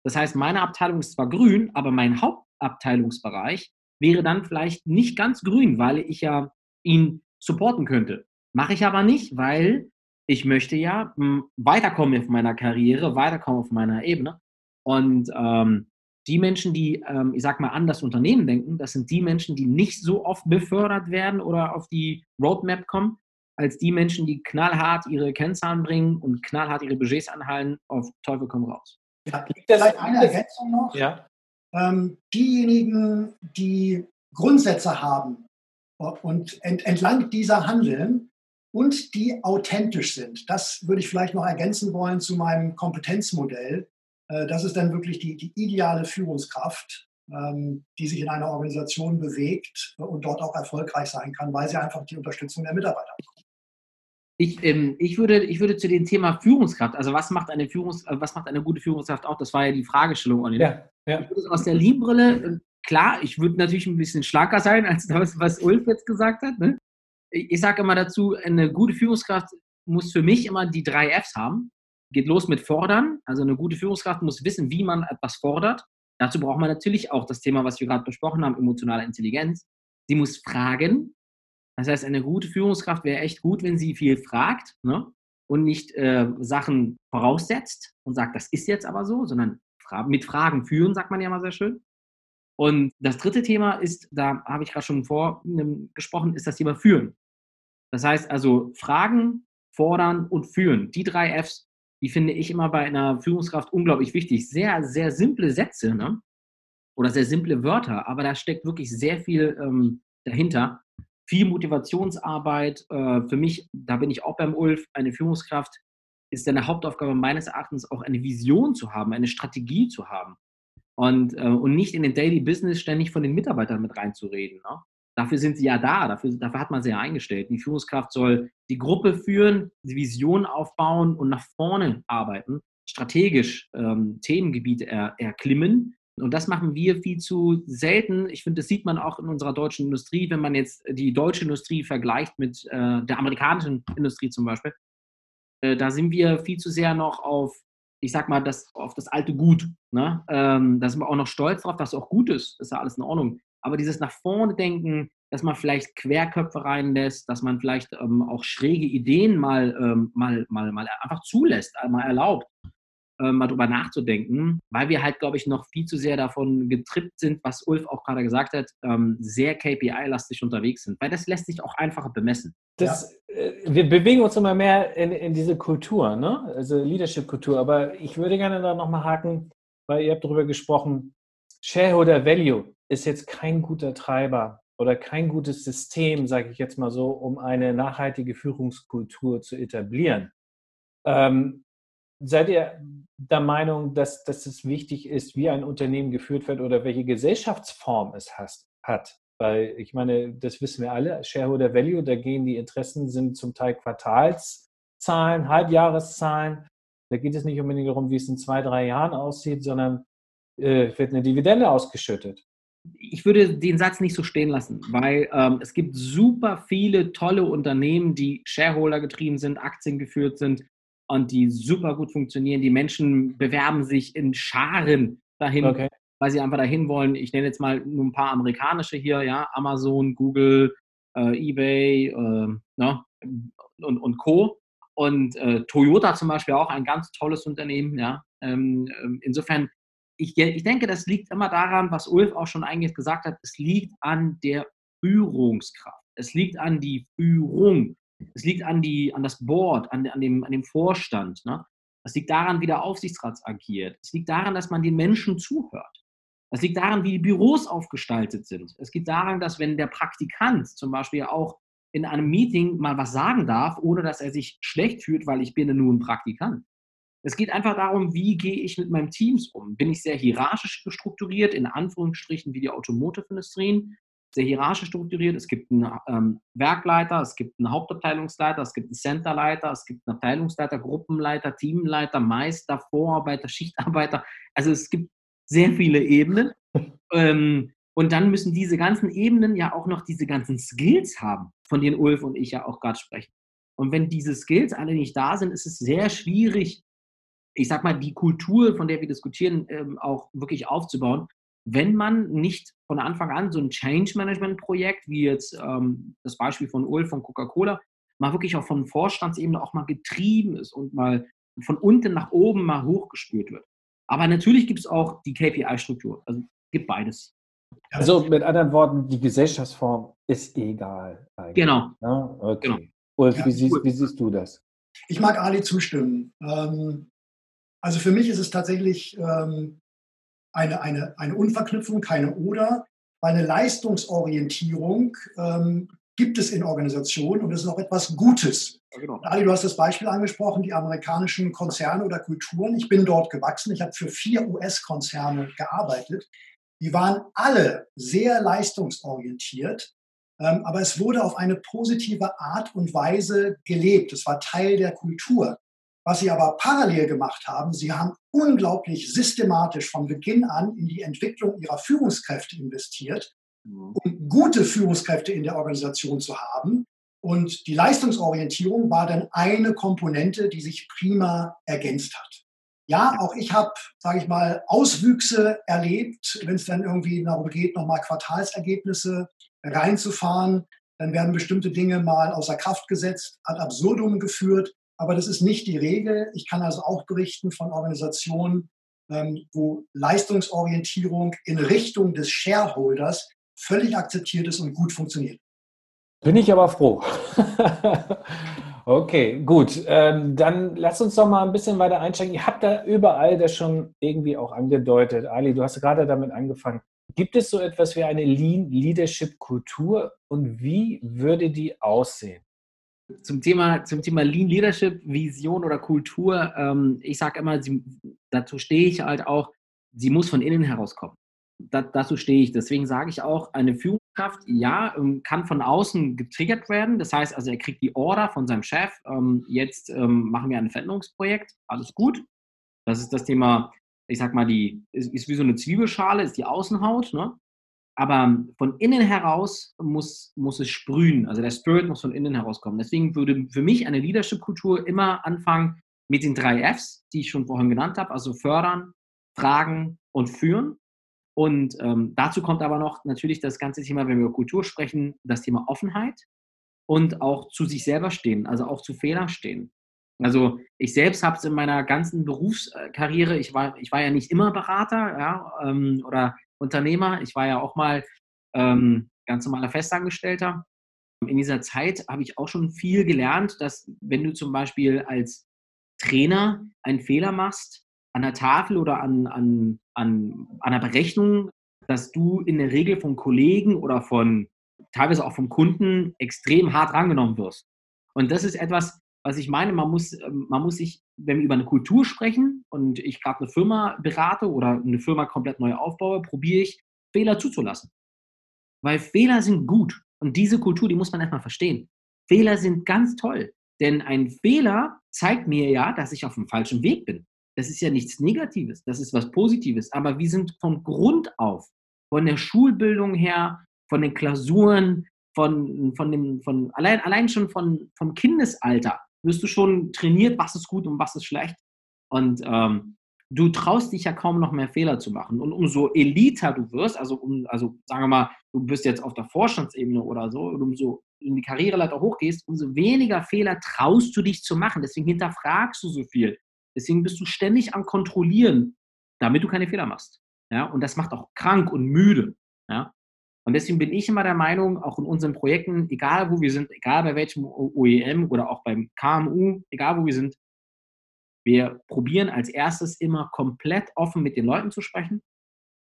[SPEAKER 3] Das heißt, meine Abteilung ist zwar grün, aber mein Hauptabteilungsbereich wäre dann vielleicht nicht ganz grün, weil ich ja ihn supporten könnte. Mache ich aber nicht, weil ich möchte ja hm, weiterkommen auf meiner Karriere, weiterkommen auf meiner Ebene. Und ähm, die Menschen, die, ähm, ich sag mal, an das Unternehmen denken, das sind die Menschen, die nicht so oft befördert werden oder auf die Roadmap kommen, als die Menschen, die knallhart ihre Kennzahlen bringen und knallhart ihre Budgets anhalten, auf Teufel komm raus.
[SPEAKER 2] Ja, vielleicht eine Ergänzung noch.
[SPEAKER 1] Ja.
[SPEAKER 2] Ähm, diejenigen, die Grundsätze haben und ent entlang dieser handeln und die authentisch sind, das würde ich vielleicht noch ergänzen wollen zu meinem Kompetenzmodell. Äh, das ist dann wirklich die, die ideale Führungskraft, ähm, die sich in einer Organisation bewegt und dort auch erfolgreich sein kann, weil sie einfach die Unterstützung der Mitarbeiter bekommt.
[SPEAKER 3] Ich, ähm, ich, würde, ich würde zu dem Thema Führungskraft, also was macht eine Führungs, äh, was macht eine gute Führungskraft auch? Das war ja die Fragestellung. Olli. Ja, ja. Aus der Liebbrille, äh, klar, ich würde natürlich ein bisschen schlager sein als das, was Ulf jetzt gesagt hat. Ne? Ich, ich sage immer dazu, eine gute Führungskraft muss für mich immer die drei Fs haben geht los mit Fordern. Also eine gute Führungskraft muss wissen, wie man etwas fordert. Dazu braucht man natürlich auch das Thema, was wir gerade besprochen haben, emotionale Intelligenz. Sie muss fragen. Das heißt, eine gute Führungskraft wäre echt gut, wenn sie viel fragt ne? und nicht äh, Sachen voraussetzt und sagt, das ist jetzt aber so, sondern mit Fragen führen, sagt man ja mal sehr schön. Und das dritte Thema ist, da habe ich gerade schon vor gesprochen, ist das Thema Führen. Das heißt also Fragen, fordern und führen. Die drei Fs die finde ich immer bei einer Führungskraft unglaublich wichtig. Sehr, sehr simple Sätze ne? oder sehr simple Wörter, aber da steckt wirklich sehr viel ähm, dahinter. Viel Motivationsarbeit. Äh, für mich, da bin ich auch beim Ulf, eine Führungskraft ist eine Hauptaufgabe meines Erachtens auch eine Vision zu haben, eine Strategie zu haben. Und, äh, und nicht in den Daily Business ständig von den Mitarbeitern mit reinzureden. Ne? Dafür sind sie ja da, dafür, dafür hat man sie ja eingestellt. Die Führungskraft soll die Gruppe führen, die Vision aufbauen und nach vorne arbeiten, strategisch ähm, Themengebiete er, erklimmen. Und das machen wir viel zu selten. Ich finde, das sieht man auch in unserer deutschen Industrie, wenn man jetzt die deutsche Industrie vergleicht mit äh, der amerikanischen Industrie zum Beispiel. Äh, da sind wir viel zu sehr noch auf, ich sag mal, das, auf das alte Gut. Ne? Ähm, da sind wir auch noch stolz drauf, was auch gut ist. Ist ja alles in Ordnung aber dieses nach vorne denken, dass man vielleicht Querköpfe reinlässt, dass man vielleicht ähm, auch schräge Ideen mal, ähm, mal, mal, mal einfach zulässt, mal erlaubt, mal drüber nachzudenken, weil wir halt, glaube ich, noch viel zu sehr davon getrippt sind, was Ulf auch gerade gesagt hat, ähm, sehr KPI-lastig unterwegs sind, weil das lässt sich auch einfacher bemessen.
[SPEAKER 1] Das, äh, wir bewegen uns immer mehr in, in diese Kultur, ne? also Leadership-Kultur, aber ich würde gerne da nochmal haken, weil ihr habt darüber gesprochen, Shareholder Value ist jetzt kein guter Treiber oder kein gutes System, sage ich jetzt mal so, um eine nachhaltige Führungskultur zu etablieren. Ähm, seid ihr der Meinung, dass, dass es wichtig ist, wie ein Unternehmen geführt wird oder welche Gesellschaftsform es hat? Weil ich meine, das wissen wir alle, Shareholder Value, da gehen die Interessen, sind zum Teil Quartalszahlen, Halbjahreszahlen. Da geht es nicht unbedingt darum, wie es in zwei, drei Jahren aussieht, sondern äh, wird eine Dividende ausgeschüttet
[SPEAKER 3] ich würde den Satz nicht so stehen lassen, weil ähm, es gibt super viele tolle Unternehmen, die Shareholder getrieben sind, Aktien geführt sind und die super gut funktionieren. Die Menschen bewerben sich in Scharen dahin. Okay. weil sie einfach dahin wollen. Ich nenne jetzt mal nur ein paar amerikanische hier, ja, Amazon, Google, äh, eBay äh, ne, und, und Co. Und äh, Toyota zum Beispiel auch ein ganz tolles Unternehmen, ja. Ähm, ähm insofern, ich, ich denke, das liegt immer daran, was Ulf auch schon eigentlich gesagt hat, es liegt an der Führungskraft. Es liegt an die Führung. Es liegt an, die, an das Board, an, an, dem, an dem Vorstand. Ne? Es liegt daran, wie der Aufsichtsrat agiert. Es liegt daran, dass man den Menschen zuhört. Es liegt daran, wie die Büros aufgestaltet sind. Es liegt daran, dass wenn der Praktikant zum Beispiel auch in einem Meeting mal was sagen darf, ohne dass er sich schlecht fühlt, weil ich bin nur ein Praktikant. Es geht einfach darum, wie gehe ich mit meinem Teams um? Bin ich sehr hierarchisch strukturiert, in Anführungsstrichen wie die Automotive-Industrien? Sehr hierarchisch strukturiert. Es gibt einen ähm, Werkleiter, es gibt einen Hauptabteilungsleiter, es gibt einen Centerleiter, es gibt einen Abteilungsleiter, Gruppenleiter, Teamleiter, Meister, Vorarbeiter, Schichtarbeiter. Also es gibt sehr viele Ebenen. (laughs) ähm, und dann müssen diese ganzen Ebenen ja auch noch diese ganzen Skills haben, von denen Ulf und ich ja auch gerade sprechen. Und wenn diese Skills alle nicht da sind, ist es sehr schwierig, ich sag mal, die Kultur, von der wir diskutieren, ähm, auch wirklich aufzubauen wenn man nicht von Anfang an so ein Change Management Projekt, wie jetzt ähm, das Beispiel von Ulf von Coca-Cola, mal wirklich auch von Vorstandsebene auch mal getrieben ist und mal von unten nach oben mal hochgespürt wird. Aber natürlich gibt es auch die KPI-Struktur. Also gibt beides.
[SPEAKER 1] Also mit anderen Worten, die Gesellschaftsform ist egal.
[SPEAKER 3] Eigentlich. Genau.
[SPEAKER 1] Ja? Okay. Genau. Ulf, ja, wie, siehst, wie, siehst, du das?
[SPEAKER 2] Ich mag Ali zustimmen. Ähm, also für mich ist es tatsächlich ähm, eine, eine, eine Unverknüpfung, keine Oder, weil eine Leistungsorientierung ähm, gibt es in Organisationen und es ist auch etwas Gutes. Ja, genau. Ali, du hast das Beispiel angesprochen, die amerikanischen Konzerne oder Kulturen. Ich bin dort gewachsen. Ich habe für vier US-Konzerne gearbeitet. Die waren alle sehr leistungsorientiert, ähm, aber es wurde auf eine positive Art und Weise gelebt. Es war Teil der Kultur. Was sie aber parallel gemacht haben, sie haben unglaublich systematisch von Beginn an in die Entwicklung ihrer Führungskräfte investiert, mhm. um gute Führungskräfte in der Organisation zu haben. Und die Leistungsorientierung war dann eine Komponente, die sich prima ergänzt hat. Ja, auch ich habe, sage ich mal, Auswüchse erlebt, wenn es dann irgendwie darum geht, nochmal Quartalsergebnisse reinzufahren. Dann werden bestimmte Dinge mal außer Kraft gesetzt, ad absurdum geführt. Aber das ist nicht die Regel. Ich kann also auch berichten von Organisationen, ähm, wo Leistungsorientierung in Richtung des Shareholders völlig akzeptiert ist und gut funktioniert.
[SPEAKER 1] Bin ich aber froh. (laughs) okay, gut. Ähm, dann lass uns doch mal ein bisschen weiter einsteigen. Ihr habt da überall das schon irgendwie auch angedeutet. Ali, du hast gerade damit angefangen. Gibt es so etwas wie eine Lean Leadership Kultur und wie würde die aussehen?
[SPEAKER 3] Zum Thema, zum Thema Lean Leadership, Vision oder Kultur, ähm, ich sage immer, sie, dazu stehe ich halt auch, sie muss von innen herauskommen. Da, dazu stehe ich. Deswegen sage ich auch, eine Führungskraft, ja, ähm, kann von außen getriggert werden. Das heißt also, er kriegt die Order von seinem Chef, ähm, jetzt ähm, machen wir ein Veränderungsprojekt, alles gut. Das ist das Thema, ich sag mal, die ist, ist wie so eine Zwiebelschale, ist die Außenhaut. Ne? Aber von innen heraus muss, muss es sprühen. Also der Spirit muss von innen herauskommen. Deswegen würde für mich eine Leadership-Kultur immer anfangen mit den drei Fs, die ich schon vorhin genannt habe. Also fördern, fragen und führen. Und ähm, dazu kommt aber noch natürlich das ganze Thema, wenn wir über Kultur sprechen, das Thema Offenheit und auch zu sich selber stehen, also auch zu Fehlern stehen. Also ich selbst habe es in meiner ganzen Berufskarriere, ich war, ich war ja nicht immer Berater ja, ähm, oder Unternehmer. Ich war ja auch mal ähm, ganz normaler Festangestellter. In dieser Zeit habe ich auch schon viel gelernt, dass wenn du zum Beispiel als Trainer einen Fehler machst an der Tafel oder an, an, an, an einer Berechnung, dass du in der Regel von Kollegen oder von teilweise auch vom Kunden extrem hart rangenommen wirst. Und das ist etwas, was ich meine, man muss, ähm, man muss sich, wenn wir über eine Kultur sprechen und ich gerade eine Firma berate oder eine Firma komplett neu aufbaue, probiere ich, Fehler zuzulassen. Weil Fehler sind gut. Und diese Kultur, die muss man erstmal verstehen. Fehler sind ganz toll. Denn ein Fehler zeigt mir ja, dass ich auf dem falschen Weg bin. Das ist ja nichts Negatives, das ist was Positives. Aber wir sind von Grund auf, von der Schulbildung her, von den Klausuren, von, von dem, von, allein, allein schon von, vom Kindesalter wirst du schon trainiert, was ist gut und was ist schlecht. Und ähm, du traust dich ja kaum noch mehr Fehler zu machen. Und umso eliter du wirst, also, um, also sagen wir mal, du bist jetzt auf der Vorstandsebene oder so, und umso in die Karriereleiter hochgehst, umso weniger Fehler traust du dich zu machen. Deswegen hinterfragst du so viel. Deswegen bist du ständig am Kontrollieren, damit du keine Fehler machst. Ja? Und das macht auch krank und müde. Ja? Und deswegen bin ich immer der Meinung, auch in unseren Projekten, egal wo wir sind, egal bei welchem OEM oder auch beim KMU, egal wo wir sind, wir probieren als erstes immer komplett offen mit den Leuten zu sprechen.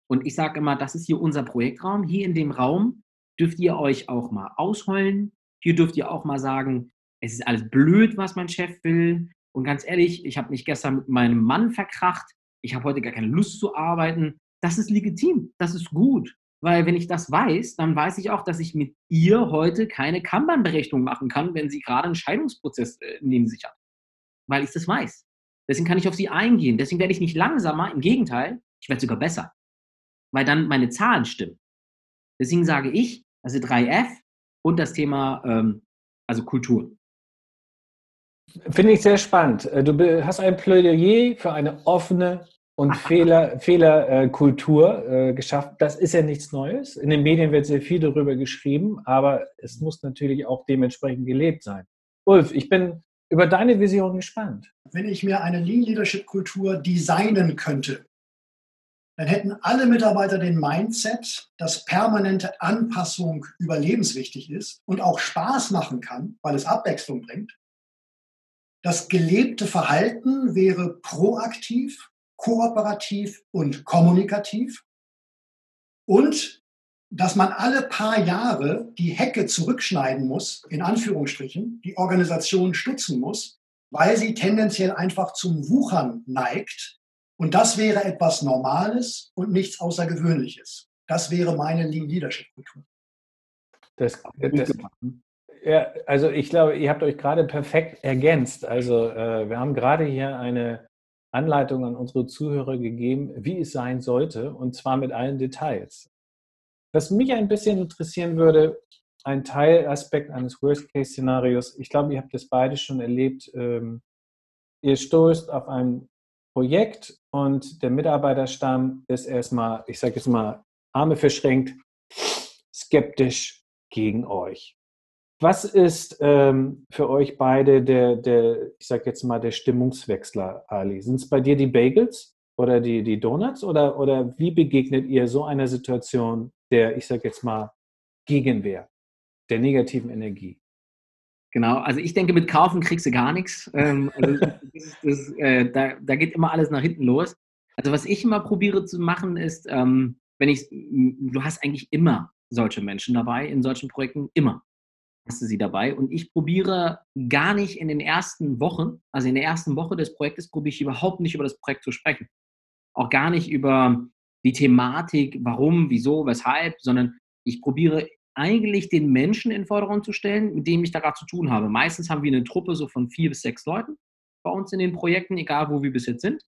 [SPEAKER 3] Und ich sage immer, das ist hier unser Projektraum. Hier in dem Raum dürft ihr euch auch mal ausheulen. Hier dürft ihr auch mal sagen, es ist alles blöd, was mein Chef will. Und ganz ehrlich, ich habe mich gestern mit meinem Mann verkracht. Ich habe heute gar keine Lust zu arbeiten. Das ist legitim. Das ist gut. Weil wenn ich das weiß, dann weiß ich auch, dass ich mit ihr heute keine Kanban-Berechnung machen kann, wenn sie gerade einen Scheidungsprozess äh, neben sich hat. Weil ich das weiß. Deswegen kann ich auf sie eingehen. Deswegen werde ich nicht langsamer, im Gegenteil, ich werde sogar besser. Weil dann meine Zahlen stimmen. Deswegen sage ich, also 3F und das Thema, ähm, also Kultur.
[SPEAKER 1] Finde ich sehr spannend. Äh, du hast ein Plädoyer für eine offene und Fehler, Fehlerkultur äh, geschafft. Das ist ja nichts Neues. In den Medien wird sehr viel darüber geschrieben, aber es muss natürlich auch dementsprechend gelebt sein. Ulf, ich bin über deine Vision gespannt.
[SPEAKER 2] Wenn ich mir eine Lean Leadership Kultur designen könnte, dann hätten alle Mitarbeiter den Mindset, dass permanente Anpassung überlebenswichtig ist und auch Spaß machen kann, weil es Abwechslung bringt. Das gelebte Verhalten wäre proaktiv, kooperativ und kommunikativ. Und dass man alle paar Jahre die Hecke zurückschneiden muss, in Anführungsstrichen, die Organisation stutzen muss, weil sie tendenziell einfach zum Wuchern neigt. Und das wäre etwas Normales und nichts Außergewöhnliches. Das wäre meine Lean Leadership Kultur.
[SPEAKER 1] Das, das, ja, also ich glaube, ihr habt euch gerade perfekt ergänzt. Also äh, wir haben gerade hier eine Anleitung an unsere Zuhörer gegeben, wie es sein sollte, und zwar mit allen Details. Was mich ein bisschen interessieren würde, ein Teilaspekt eines Worst-Case-Szenarios, ich glaube, ihr habt das beide schon erlebt, ähm, ihr stoßt auf ein Projekt und der Mitarbeiterstamm ist erstmal, ich sage jetzt mal, Arme verschränkt, skeptisch gegen euch. Was ist ähm, für euch beide der, der ich sage jetzt mal, der Stimmungswechsler, Ali? Sind es bei dir die Bagels oder die, die Donuts oder, oder wie begegnet ihr so einer Situation der, ich sage jetzt mal, Gegenwehr, der negativen Energie?
[SPEAKER 3] Genau, also ich denke, mit Kaufen kriegst du gar nichts. Ähm, also das, das, äh, da, da, geht immer alles nach hinten los. Also was ich immer probiere zu machen, ist, ähm, wenn ich, du hast eigentlich immer solche Menschen dabei in solchen Projekten, immer hast du sie dabei. Und ich probiere gar nicht in den ersten Wochen, also in der ersten Woche des Projektes, probiere ich überhaupt nicht über das Projekt zu sprechen. Auch gar nicht über die Thematik, warum, wieso, weshalb, sondern ich probiere eigentlich den Menschen in den Vordergrund zu stellen, mit dem ich da gerade zu tun habe. Meistens haben wir eine Truppe so von vier bis sechs Leuten bei uns in den Projekten, egal wo wir bis jetzt sind.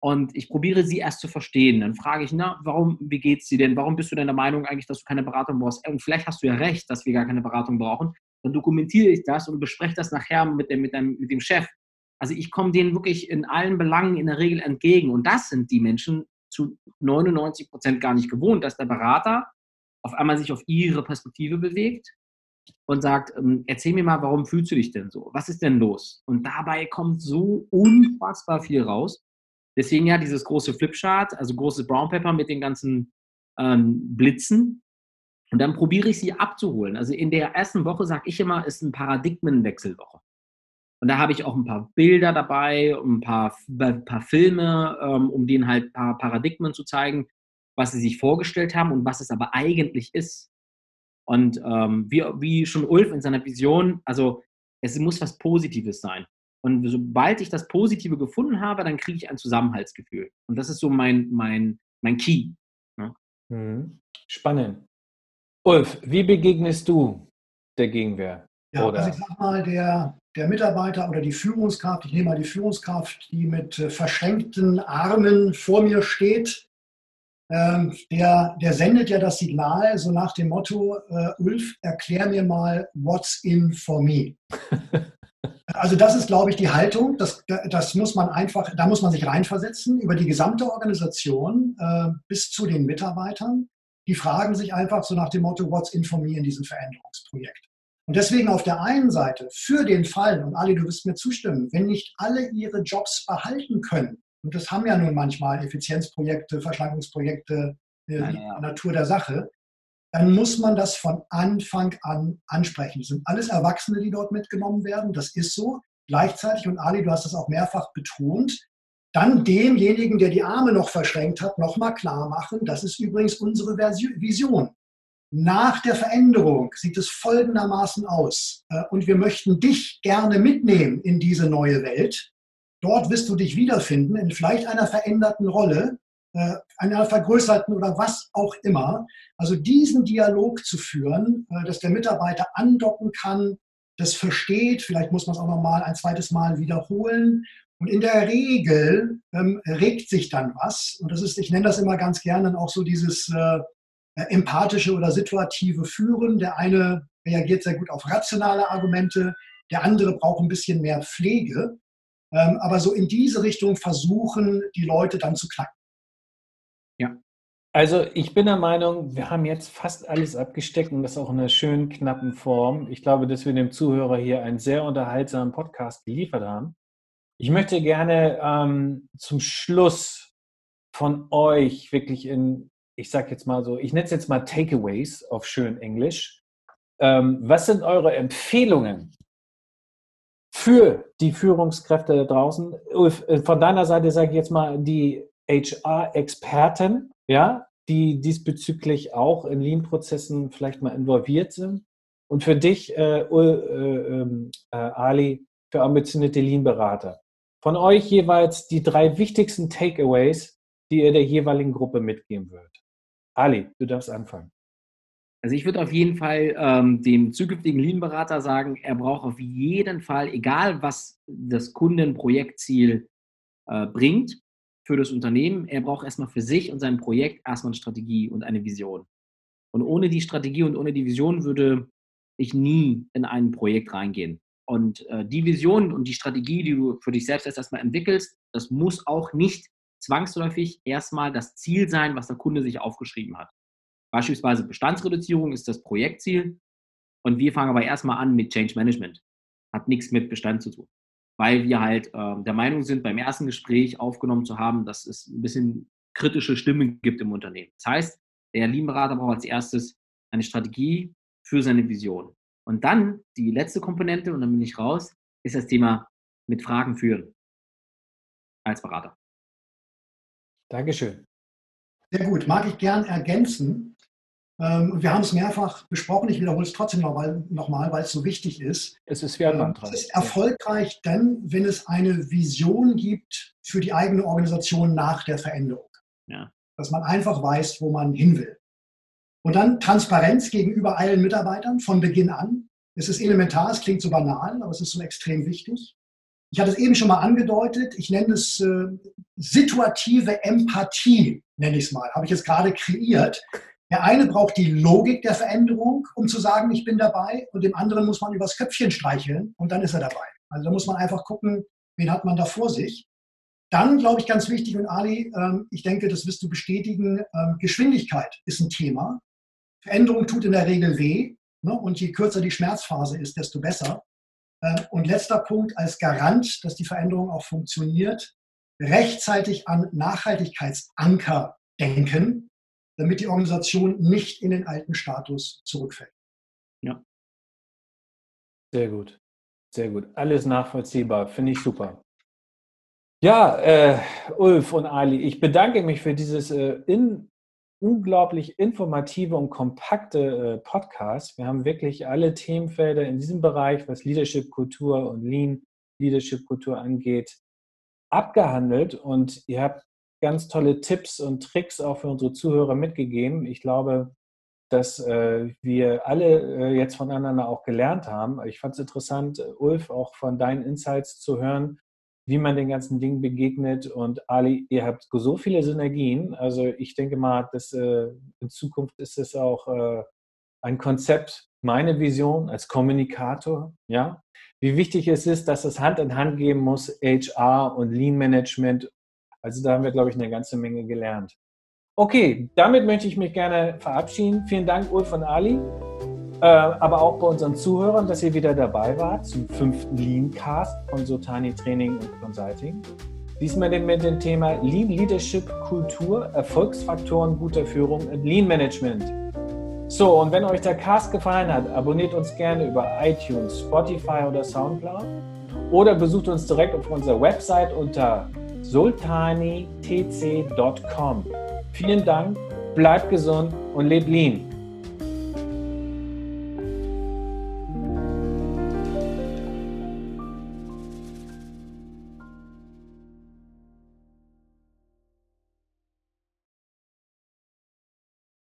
[SPEAKER 3] Und ich probiere sie erst zu verstehen. Dann frage ich, na, warum, wie geht's dir denn? Warum bist du denn der Meinung eigentlich, dass du keine Beratung brauchst? Und vielleicht hast du ja recht, dass wir gar keine Beratung brauchen. Dann dokumentiere ich das und bespreche das nachher mit dem, mit dem, mit dem Chef. Also ich komme denen wirklich in allen Belangen in der Regel entgegen. Und das sind die Menschen zu 99 Prozent gar nicht gewohnt, dass der Berater auf einmal sich auf ihre Perspektive bewegt und sagt, ähm, erzähl mir mal, warum fühlst du dich denn so? Was ist denn los? Und dabei kommt so unfassbar viel raus. Deswegen ja dieses große Flipchart, also großes Brown Paper mit den ganzen ähm, Blitzen. Und dann probiere ich sie abzuholen. Also in der ersten Woche sage ich immer, ist ein Paradigmenwechselwoche. Und da habe ich auch ein paar Bilder dabei, ein paar, ein paar Filme, ähm, um denen halt ein paar Paradigmen zu zeigen, was sie sich vorgestellt haben und was es aber eigentlich ist. Und ähm, wie, wie schon Ulf in seiner Vision, also es muss was Positives sein. Und sobald ich das Positive gefunden habe, dann kriege ich ein Zusammenhaltsgefühl. Und das ist so mein, mein, mein Key.
[SPEAKER 1] Ne? Mhm. Spannend. Ulf, wie begegnest du der Gegenwehr?
[SPEAKER 2] Ja, oder? also ich sag mal, der, der Mitarbeiter oder die Führungskraft, ich nehme mal die Führungskraft, die mit äh, verschränkten Armen vor mir steht, ähm, der, der sendet ja das Signal so nach dem Motto, äh, Ulf, erklär mir mal, what's in for me. (laughs) Also das ist, glaube ich, die Haltung. Das, das muss man einfach, da muss man sich reinversetzen über die gesamte Organisation äh, bis zu den Mitarbeitern. Die fragen sich einfach so nach dem Motto, what's in for me in diesem Veränderungsprojekt. Und deswegen auf der einen Seite für den Fall, und Ali, du wirst mir zustimmen, wenn nicht alle ihre Jobs behalten können, und das haben ja nun manchmal Effizienzprojekte, Verschlankungsprojekte, äh, ja, ja. Natur der Sache, dann muss man das von Anfang an ansprechen. Es sind alles Erwachsene, die dort mitgenommen werden. Das ist so. Gleichzeitig, und Ali, du hast das auch mehrfach betont, dann demjenigen, der die Arme noch verschränkt hat, nochmal klar machen, das ist übrigens unsere Vision. Nach der Veränderung sieht es folgendermaßen aus. Äh, und wir möchten dich gerne mitnehmen in diese neue Welt. Dort wirst du dich wiederfinden, in vielleicht einer veränderten Rolle, äh, einer vergrößerten oder was auch immer. Also diesen Dialog zu führen, äh, dass der Mitarbeiter andocken kann, das versteht, vielleicht muss man es auch noch mal ein zweites Mal wiederholen. Und in der Regel ähm, regt sich dann was. Und das ist, ich nenne das immer ganz gerne auch so dieses äh, empathische oder situative Führen. Der eine reagiert sehr gut auf rationale Argumente, der andere braucht ein bisschen mehr Pflege. Ähm, aber so in diese Richtung versuchen, die Leute dann zu knacken.
[SPEAKER 1] Also ich bin der Meinung, wir haben jetzt fast alles abgesteckt und das auch in einer schönen, knappen Form. Ich glaube, dass wir dem Zuhörer hier einen sehr unterhaltsamen Podcast geliefert haben. Ich möchte gerne ähm, zum Schluss von euch wirklich in, ich sage jetzt mal so, ich nenne es jetzt mal Takeaways auf schön Englisch. Ähm, was sind eure Empfehlungen für die Führungskräfte da draußen? Äh, von deiner Seite sage ich jetzt mal die HR-Experten, ja, die diesbezüglich auch in Lean-Prozessen vielleicht mal involviert sind. Und für dich, äh, äh, ähm, äh, Ali, für ambitionierte Lean-Berater. Von euch jeweils die drei wichtigsten Takeaways, die ihr der jeweiligen Gruppe mitgeben würdet. Ali, du darfst anfangen.
[SPEAKER 3] Also ich würde auf jeden Fall ähm, dem zukünftigen Lean-Berater sagen, er braucht auf jeden Fall, egal was das Kundenprojektziel äh, bringt, für das Unternehmen. Er braucht erstmal für sich und sein Projekt erstmal eine Strategie und eine Vision. Und ohne die Strategie und ohne die Vision würde ich nie in ein Projekt reingehen. Und äh, die Vision und die Strategie, die du für dich selbst erst erstmal entwickelst, das muss auch nicht zwangsläufig erstmal das Ziel sein, was der Kunde sich aufgeschrieben hat. Beispielsweise Bestandsreduzierung ist das Projektziel und wir fangen aber erstmal an mit Change Management. Hat nichts mit Bestand zu tun weil wir halt äh, der Meinung sind, beim ersten Gespräch aufgenommen zu haben, dass es ein bisschen kritische Stimmen gibt im Unternehmen. Das heißt, der Lean-Berater braucht als erstes eine Strategie für seine Vision. Und dann die letzte Komponente, und dann bin ich raus, ist das Thema mit Fragen führen als Berater.
[SPEAKER 1] Dankeschön.
[SPEAKER 2] Sehr gut. Mag ich gern ergänzen. Ähm, und wir haben es mehrfach besprochen. Ich wiederhole es trotzdem nochmal, noch mal, weil es so wichtig ist.
[SPEAKER 1] Es ist wie ein Mantra.
[SPEAKER 2] Es ist erfolgreich dann, wenn es eine Vision gibt für die eigene Organisation nach der Veränderung. Ja. Dass man einfach weiß, wo man hin will. Und dann Transparenz gegenüber allen Mitarbeitern von Beginn an. Es ist elementar, es klingt so banal, aber es ist so extrem wichtig. Ich hatte es eben schon mal angedeutet, ich nenne es äh, situative Empathie, nenne ich es mal, habe ich jetzt gerade kreiert. Der eine braucht die Logik der Veränderung, um zu sagen, ich bin dabei, und dem anderen muss man übers Köpfchen streicheln und dann ist er dabei. Also da muss man einfach gucken, wen hat man da vor sich. Dann, glaube ich, ganz wichtig, und Ali, ähm, ich denke, das wirst du bestätigen, ähm, Geschwindigkeit ist ein Thema. Veränderung tut in der Regel weh, ne? und je kürzer die Schmerzphase ist, desto besser. Ähm, und letzter Punkt, als Garant, dass die Veränderung auch funktioniert, rechtzeitig an Nachhaltigkeitsanker denken damit die Organisation nicht in den alten Status zurückfällt.
[SPEAKER 1] Ja. Sehr gut. Sehr gut. Alles nachvollziehbar. Finde ich super. Ja, äh, Ulf und Ali, ich bedanke mich für dieses äh, in, unglaublich informative und kompakte äh, Podcast. Wir haben wirklich alle Themenfelder in diesem Bereich, was Leadership-Kultur und Lean Leadership-Kultur angeht, abgehandelt und ihr habt ganz tolle Tipps und Tricks auch für unsere Zuhörer mitgegeben. Ich glaube, dass äh, wir alle äh, jetzt voneinander auch gelernt haben. Ich fand es interessant, Ulf, auch von deinen Insights zu hören, wie man den ganzen Dingen begegnet. Und Ali, ihr habt so viele Synergien. Also ich denke mal, dass äh, in Zukunft ist es auch äh, ein Konzept, meine Vision als Kommunikator, ja, wie wichtig es ist, dass es Hand in Hand geben muss, HR und Lean Management. Also da haben wir, glaube ich, eine ganze Menge gelernt. Okay, damit möchte ich mich gerne verabschieden. Vielen Dank, Ulf und Ali, äh, aber auch bei unseren Zuhörern, dass ihr wieder dabei wart zum fünften Lean-Cast von Sotani Training und Consulting. Diesmal mit dem Thema Lean Leadership Kultur, Erfolgsfaktoren guter Führung und Lean Management. So, und wenn euch der Cast gefallen hat, abonniert uns gerne über iTunes, Spotify oder Soundcloud oder besucht uns direkt auf unserer Website unter sultanitc.com. Vielen Dank, bleibt gesund und lebt lean.